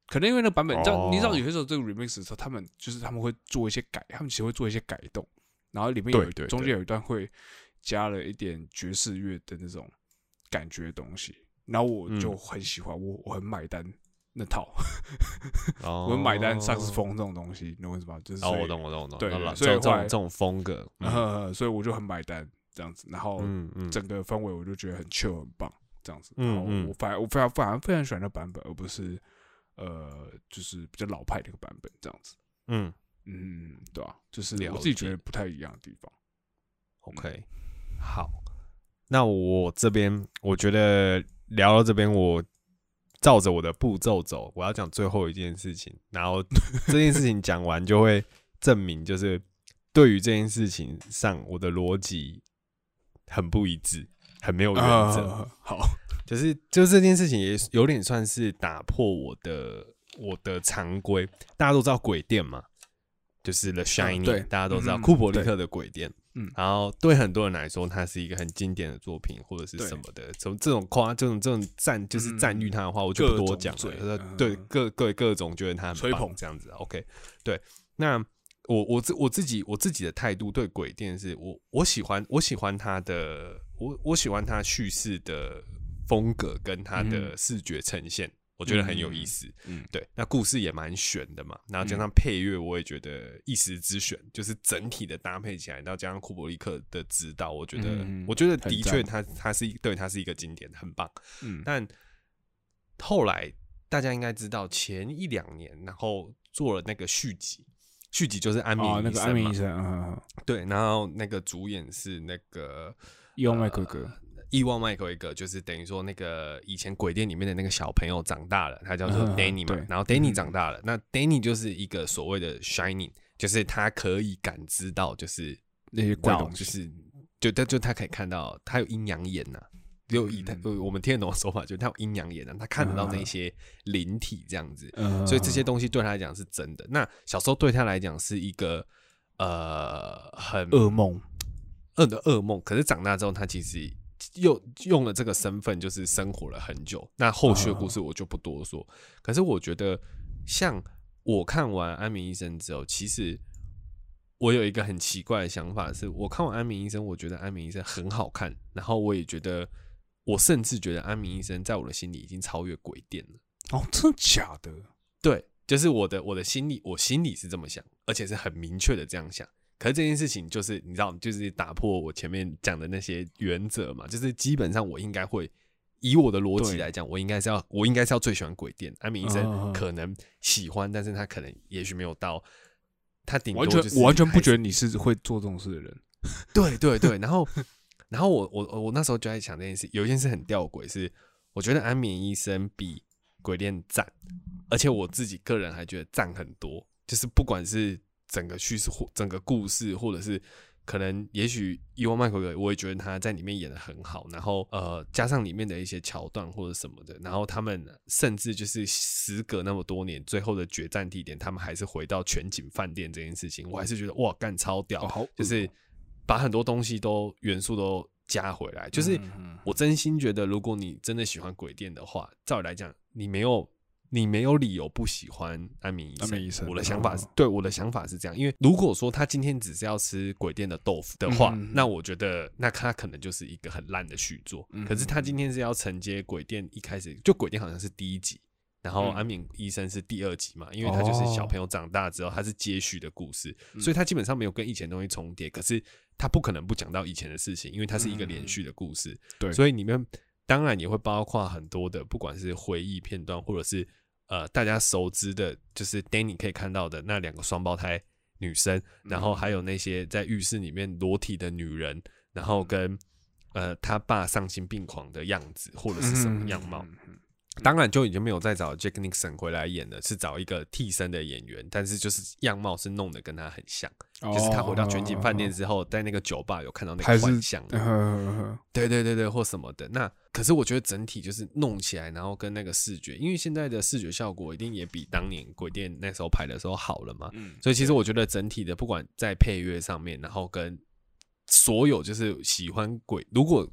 可能因为那个版本，你知道，哦。你知道有些时候这个 remix 的时候，他们就是他们会做一些改，他们其实会做一些改动，然后里面有中间有一段会加了一点爵士乐的那种感觉的东西，然后我就嗯很喜欢，我我很买单那套，哦我很买单萨克斯风这种东西，你懂我意思吗？就是哦，我懂，我懂，我懂。对所以这种这种风格，所以我就很买单这样子，然后整个氛围我就觉得很 chill 很棒，这样子。嗯然后嗯我反而我非常反而非常喜欢那版本，而不是呃就是比较老派的一个版本这样子。嗯嗯，对啊，就是了我自己觉得不太一样的地方。，OK，好。那我这边我觉得聊到这边，我照着我的步骤走，我要讲最后一件事情，然后这件事情讲完就会证明，就是对于这件事情上，我的逻辑很不一致，很没有原则。啊好，就是就是这件事情也有点算是打破我的我的常规。大家都知道鬼店嘛，就是 The Shining，、对大家都知道嗯库伯利克的鬼店。嗯然后对很多人来说，它是一个很经典的作品，或者是什么的。从这种夸这种这种赞，就是赞誉它的话，我就不多讲了。对各各各种觉得它很棒吹捧这样子。OK，对，那。我我自我自己我自己的态度对鬼店是我我喜欢我喜欢它的我我喜欢它叙事的风格跟它的嗯视觉呈现，我觉得很有意思。嗯，对，那故事也蛮悬的嘛，然后加嗯上配乐，我也觉得一时之选，就是整体的搭配起来，然后加上库伯利克的指导，我觉得，嗯我觉得的确赞他他是一对他是一个经典，很棒。嗯，但后来大家应该知道，前一两年，然后做了那个续集，续集就是安眠啊，那医生嘛个安眠医，生，嗯对，然后那个主演是那个伊万麦克哥，伊万麦克一个，就是等于说那个以前鬼店里面的那个小朋友长大了，他叫做嗯 Danny 然后 Danny 嗯。长大了，那 Danny 就是一个所谓的 Shining，就是他可以感知到，就是那些怪东西，就是就他就他可以看到，他有阴阳眼呐、就以他、嗯我们听得懂的说法，就是他有阴阳眼呐、他看得到那嗯些灵体这样子，嗯，所以这些东西对他来讲是真的。那小时候对他来讲是一个呃很噩梦，恶的噩梦，可是长大之后，他其实又用了这个身份，就是生活了很久。那后续的故事我就不多说。可是我觉得，像我看完《安眠医生》之后，其实我有一个很奇怪的想法，是我看完《安眠医生》，我觉得《安眠医生》很好看，然后我也觉得，我甚至觉得《安眠医生》在我的心里已经超越《鬼店》了。哦，真的假的？对，就是我的我的心里，我心里是这么想，而且是很明确的这样想。可是这件事情就是你知道，就是打破我前面讲的那些原则嘛，就是基本上我应该会以我的逻辑对。来讲，我应该是要我应该是要最喜欢鬼店，安眠医生嗯可能喜欢，但是他可能也许没有到，他顶多完全就是我完全不觉得你是会做这种事的人。对对对，然后 然后我我我那时候就在想这件事，有一件事很吊诡是，我觉得安眠医生比鬼店赞，而且我自己个人还觉得赞很多，就是不管是整个叙事或整个故事，或者是可能也许伊万麦克格，我也觉得他在里面演的很好，然后呃加上里面的一些桥段或者什么的，然后他们甚至就是时隔那么多年，最后的决战地点，他们还是回到全景饭店这件事情，我还是觉得哇干超屌，就是把很多东西都元素都加回来。就是我真心觉得，如果你真的喜欢鬼店的话，照理来讲，你没有你没有理由不喜欢安眠医生。安眠医生我的想法是嗯对我的想法是这样，因为如果说他今天只是要吃鬼店的豆腐的话，那我觉得那他可能就是一个很烂的续作。嗯可是他今天是要承接鬼店一开始就鬼店好像是第一集。然后嗯安眠医生是第二集嘛，因为他就是小朋友长大之后，他是接续的故事，嗯所以他基本上没有跟以前东西重叠。可是他不可能不讲到以前的事情，因为它是一个连续的故事。嗯对所以里面当然也会包括很多的，不管是回忆片段，或者是呃大家熟知的，就是 Danny 可以看到的那两个双胞胎女生，然后还有那些在浴室里面裸体的女人，然后跟呃他爸丧心病狂的样子，或者是什么样貌。嗯？嗯嗯嗯当然就已经没有再找 Jack Nixon 回来演了，是找一个替身的演员，但是就是样貌是弄得跟他很像，就是他回到全景饭店之后，在那个酒吧有看到那个幻象，呵呵呵对对对对，或什么的。那可是我觉得整体就是弄起来，然后跟那个视觉，因为现在的视觉效果一定也比当年鬼店那时候拍的时候好了嘛，嗯所以其实我觉得整体的不管在配乐上面，然后跟所有就是喜欢鬼，如果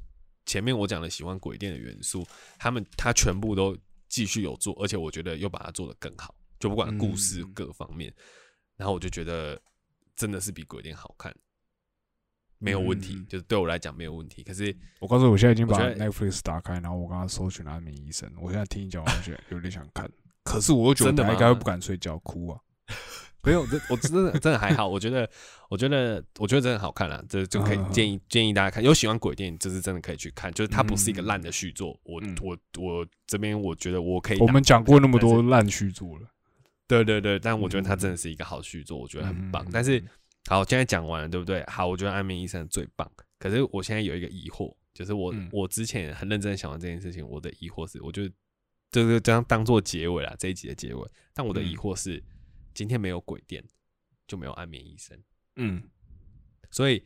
前面我讲的喜欢鬼店的元素，他们他全部都继续有做，而且我觉得又把它做得更好，就不管故事嗯各方面，然后我就觉得真的是比鬼店好看，没有问题，嗯就是对我来讲没有问题。可是我告诉你，我现在已经把 Netflix 打开，然后我刚刚搜寻了安眠医生，我现在听你讲完，我觉得有点想看，可是我又觉得真的吗我应该会不敢睡觉，哭啊。没有，这我真的真的还好，我觉得我觉得我觉得真的好看啦，这就可以嗯建议建议大家看，有喜欢鬼电影，这是真的可以去看，就是它不是一个烂的续作，我嗯我我这边我觉得我可以，我们讲过那么多，烂续作了，对对对，但我觉得它真的是一个好续作，我觉得很棒嗯。但是好，现在讲完了，对不对？好，我觉得《安眠医生》最棒。可是我现在有一个疑惑，就是我、嗯我之前很认真地想完这件事情，我的疑惑是，我就这个这样当做结尾啦，这一集的结尾。但我的疑嗯惑是，今天没有鬼店，就没有安眠医生。嗯。所以，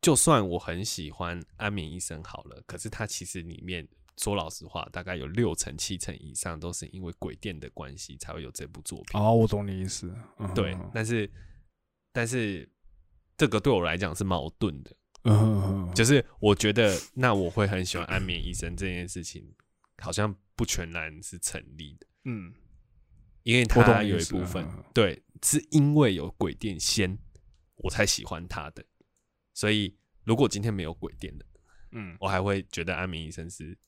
就算我很喜欢安眠医生好了，可是它其实里面说老实话，大概有六成七成以上都是因为鬼店的关系才会有这部作品。哦，我懂你意思，嗯。对，但是但是这个对我来讲是矛盾的，嗯就是我觉得那我会很喜欢安眠医生这件事情，好像不全然是成立的，嗯，因为我懂它你意思有一部分对，是因为有鬼店先，我才喜欢他的。所以如果今天没有鬼店的，嗯我还会觉得安眠医生是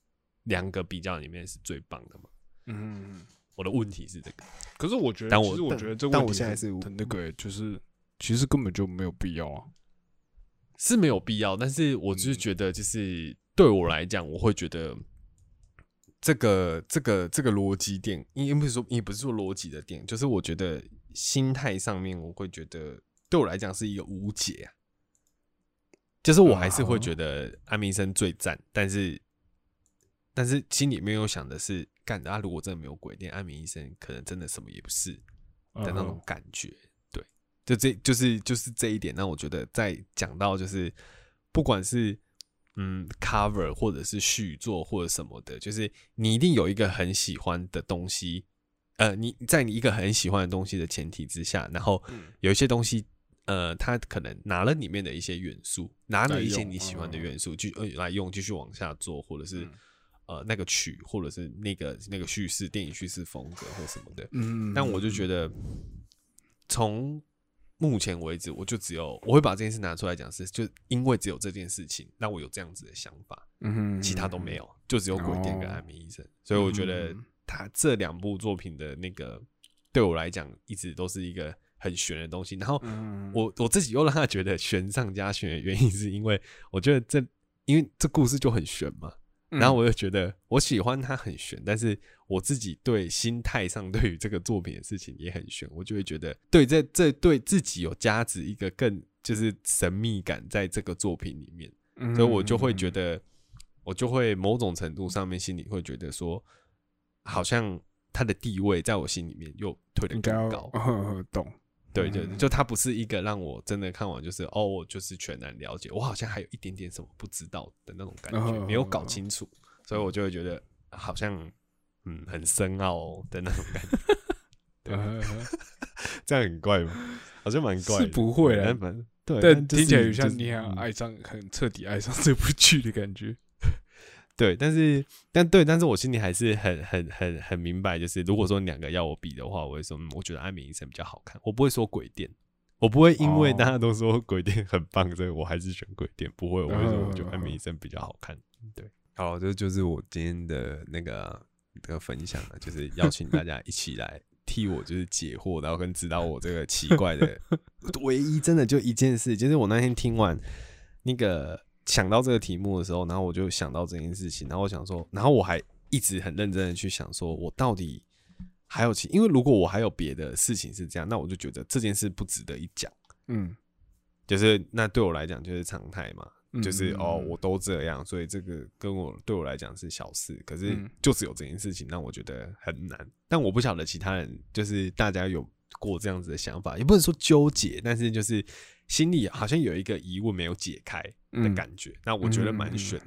两个比较里面是最棒的嘛。嗯，我的问题是这个，可是我觉得，但我其实我觉得这但问题很我现在是很那个欸，就是其实根本就没有必要啊。是没有必要，但是我就是觉得，就是对我来讲，我会觉得这个这个这个逻辑点，也不是说也不是说逻辑的点，就是我觉得心态上面，我会觉得对我来讲是一个无解啊。就是我还是会觉得安眠医生最赞，但是但是心里面有想的是，干啊，如果真的没有鬼店，安眠医生可能真的什么也不是。的那种感觉。对，就这就是就是这一点，让我觉得在讲到就是不管是嗯 cover 或者是续作或者什么的，就是你一定有一个很喜欢的东西，呃，你在你一个很喜欢的东西的前提之下，然后嗯有一些东西。呃，他可能拿了里面的一些元素，拿了一些你喜欢的嗯元素，去呃来用，继续往下做，或者是、嗯呃那个曲，或者是那个那个叙事电影叙事风格或什么的。嗯，但我就觉，得，从目前为止，我就只有我会把这件事拿出来讲，是就因为只有这件事情让我有这样子的想法，嗯哼，其他都没有，就只有鬼店跟哦安眠医生。所以我觉得嗯他这两部作品的那个对我来讲，一直都是一个很悬的东西。然后嗯，我我自己又让他觉得悬上加悬的原因，是因为我觉得这因为这故事就很悬嘛，嗯然后我就觉得我喜欢它很悬，但是我自己对心态上对于这个作品的事情也很悬，我就会觉得对这这对自己有加值一个更就是神秘感在这个作品里面，嗯，所以我就会觉得，我就会某种程度上面心里会觉得说，好像他的地位在我心里面又推得更高。懂，对对，嗯。就它不是一个让我真的看完就是哦，我就是全然了解，我好像还有一点点什么不知道的那种感觉，嗯没有搞清楚，所以我就会觉得好像嗯很深奥的那种感觉，对。这样很怪吗？好像蛮怪，是不会啦对但反对，但听起来有像你很嗯。爱上、很彻底爱上这部剧的感觉。对，但是但对，但是我心里还是很很很很明白，就是如果说两个要我比的话，我会说，嗯，我觉得《安眠医生》比较好看，我不会说《鬼店》，我不会因为哦大家都说《鬼店》很棒，所以我还是选《鬼店》，不会，我会说我觉得《嗯安眠医生》比较好看。对，好，这就是我今天的那个那个分享了，就是邀请大家一起来替我就是解惑，然后跟指导我这个奇怪的 唯一真的就一件事，就是我那天听完那个想到这个题目的时候，然后我就想到这件事情，然后我想说，然后我还一直很认真的去想说，我到底还有其，因为如果我还有别的事情是这样，那我就觉得这件事不值得一讲，嗯，就是那对我来讲就是常态嘛，嗯就是哦，嗯。我都这样，所以这个跟我对我来讲是小事，可是嗯。就只有这件事情让我觉得很难。但我不晓得其他人，就是大家有过这样子的想法，也不能说纠结，但是就是心里好像有一个疑问没有解开的嗯感觉。那我觉得蛮悬。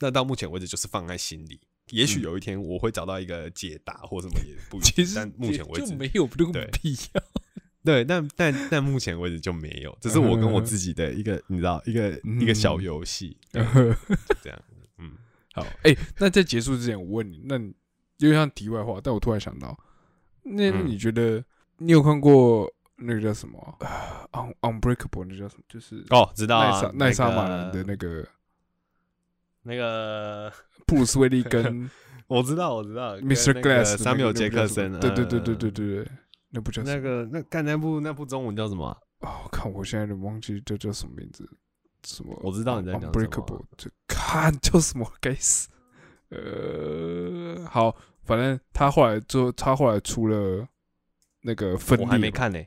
那到目前为止就是放在心里，也许有一天我会找到一个解答或什么也不。其实但目前为止就没有这个对必要。对，但但但目前为止就没有，这是我跟我自己的一个，你知道，一个一个小游戏，对 这样，嗯，好，哎、那在结束之前，我问你，那你有点像题外话，但我突然想到，那你觉得你有看过那个叫什么啊《Un Unbreakable》那叫什么？就是哦，知道奈啊莎奈莎马兰的那个那个，布鲁斯威利跟 我知道，我知道 Mr. Glass 的那个沙缪杰克森，对对对对嗯对对对，那部叫什么那个那干那部那部中文叫什么啊？哦，我看我现在都忘记这叫什么名字，什么？我知道你在讲什么 Unbreakable，这看叫什么？该死！呃，好，反正他后来就他后来出了那个分裂，我还没看呢。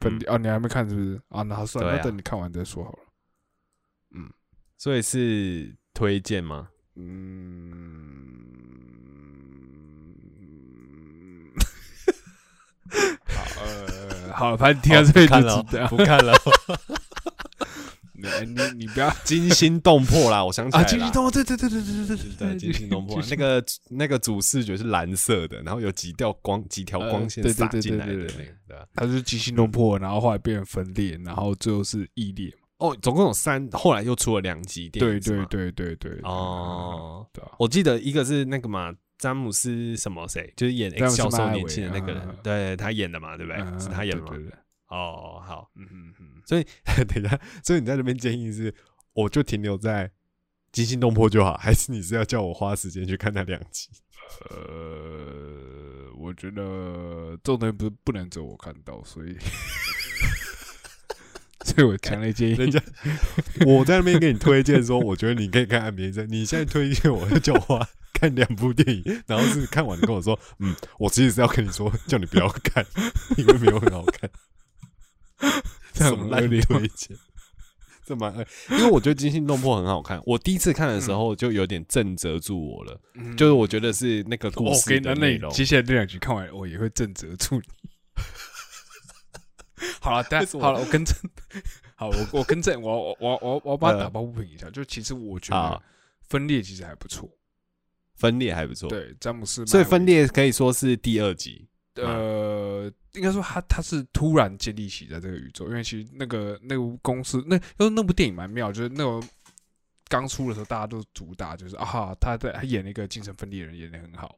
分裂啊，你还没看是不是？啊，那算了，啊那等你看完再说好了。嗯所以是推荐吗？嗯，好，呃，好了，反正听到这里不看了就知道，不看了，你你你不要 惊心动魄啦！我想起来惊心动魄，对对对对对对对对，惊心动魄。那个那个主视觉是蓝色的，然后有几条光几条光线洒进来的那个对对，对吧？它是惊心动魄，然后后来变成分裂，然后最后是异裂嘛。哦，总共有三，后来又出了两集电对对对对对，哦，对啊，我记得一个是那个嘛，詹姆斯什么谁，就是演詹姆 X 斯教授年轻的那个人嗯，对他演的嘛，对不对？嗯是他演的嘛对？对对哦，好，嗯嗯嗯，所以 等一下，所以你在这边建议是，我就停留在惊心动魄就好，还是你是要叫我花时间去看那两集？呃，我觉得这种东西不是不能只有我看到，所以，所以我强烈建议人家我在那边给你推荐说，我觉得你可以看《安眠症》，你现在推荐我就叫我花看两部电影，然后是看完你跟我说，嗯，我其实是要跟你说，叫你不要看，因为没有很好看，这 样什么烂推荐？这蛮恶，因为我觉得《惊心动魄》很好看。我第一次看的时候就有点震慑住我了，嗯就是我觉得是那个故我事给你的内容。接下来这两集看完，我也会震慑住你。好了，但好了，我更正，好，我我更正，我我我我我把打抱不平一下，就其实我觉得分裂其实还不错，分裂还不错，对，詹姆斯，所以分，裂可以说是第二集。呃，应该说他他是突然建立起在这个宇宙，因为其实那个那个公司那那那部电影蛮妙，就是那个刚出的时候大家都主打就是啊，他在他演那个精神分裂人演的很好，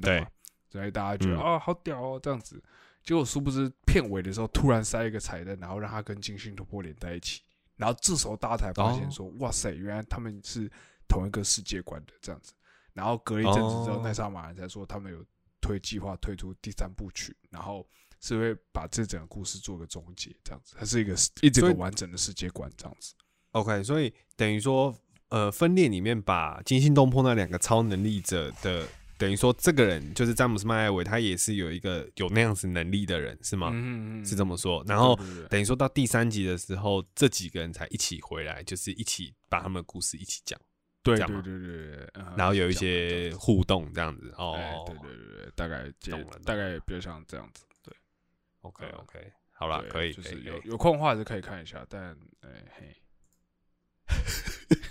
对？所以大家觉得嗯。啊好屌哦这样子，结果殊不知片尾的时候突然塞一个彩蛋，然后让他跟金星突破连在一起，然后这时候大家才发现说，哇塞，原来他们是同一个世界观的这样子。然后隔了一阵子之后，哦。奈莎马兰才说他们有推计划推出第三部曲，然后是会把这整个故事做个总结，这样子，它是一个一整个完整的世界观这样子。OK，所以等于说，呃，分裂里面把惊心动魄那两个超能力者的，等于说这个人就是詹姆斯麦艾维，他也是有一个有那样子能力的人，是吗？嗯嗯是这么说。然后等于说到第三集的时候，这几个人才一起回来，就是一起把他们的故事一起讲，对对对对然后有一些互动这样子。哦，哎，对对对对，大概接懂了大概比较像这样子。对，，OK OK，好了，可以，就是。有有空的话还是可以看一下，但哎嘿，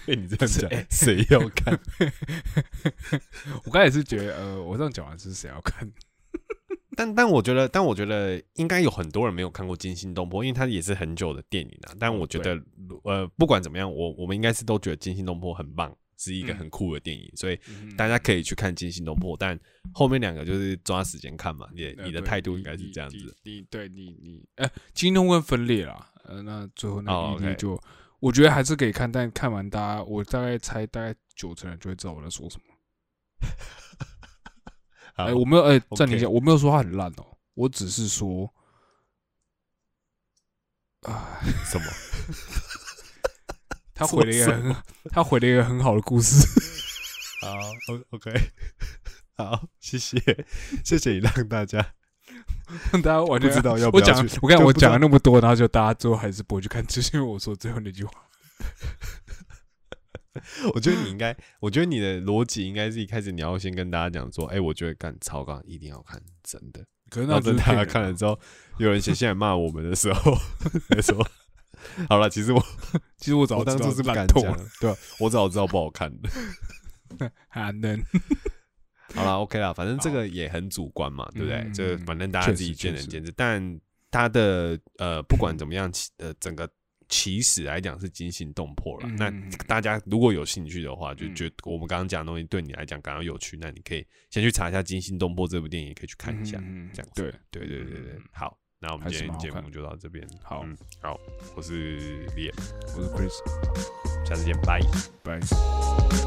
被 你这样讲哎，谁要看？我刚才也是觉得，呃，我这样讲完是谁要看？但但我觉得，但我觉得应该有很多人没有看过《惊心动魄》，因为它也是很久的电影啊。但我觉得，呃，不管怎么样，我我们应该是都觉得《惊心动魄》很棒，是一个嗯很酷的电影，所以嗯大家可以去看《惊心动魄》。但后面两个就是抓时间看嘛，你呃你的态度应该是这样子。你对你你，呃，金东跟分裂啦，呃，那最后那就，我觉得还是可以看，但看完大家，我大概猜大概九成人就会知道我在说什么。好哎，我没有，哎，暂停一下，我没有说他很烂哦，我只是说，啊，什么？他毁了一个很，他毁了一个很好的故事。好，O OK，好，谢谢，谢谢你让大家大家完全不知道要不我讲要去。，我看我讲了那么多，然后就大家最后还是不会去看，就是因为我说最后那句话。我觉得你应该，我觉得你的逻辑应该是一开始你要先跟大家讲说，哎、我觉得干超纲一定要看，真的。可是然后等大家看了之后，有人写信来骂我们的时候，才说，好了，其实我 其实我早我当初是不敢讲的，对吧、我早知道不好看的。还能好了，OK 啦，反正这个也很主观嘛，对不对？嗯这反正大家自己见仁见智。但他的呃，不管怎么样，起呃，整个起始来讲是惊心动魄了。那大家如果有兴趣的话，就嗯觉得我们刚刚讲的东西对你来讲感到有趣，那你可以先去查一下《惊心动魄》这部电影，也可以去看一下。嗯这样子对，对对对对嗯，好，那我们今天节目就到这边。好嗯，好，我是李，我是 Chris，下次见，拜。拜。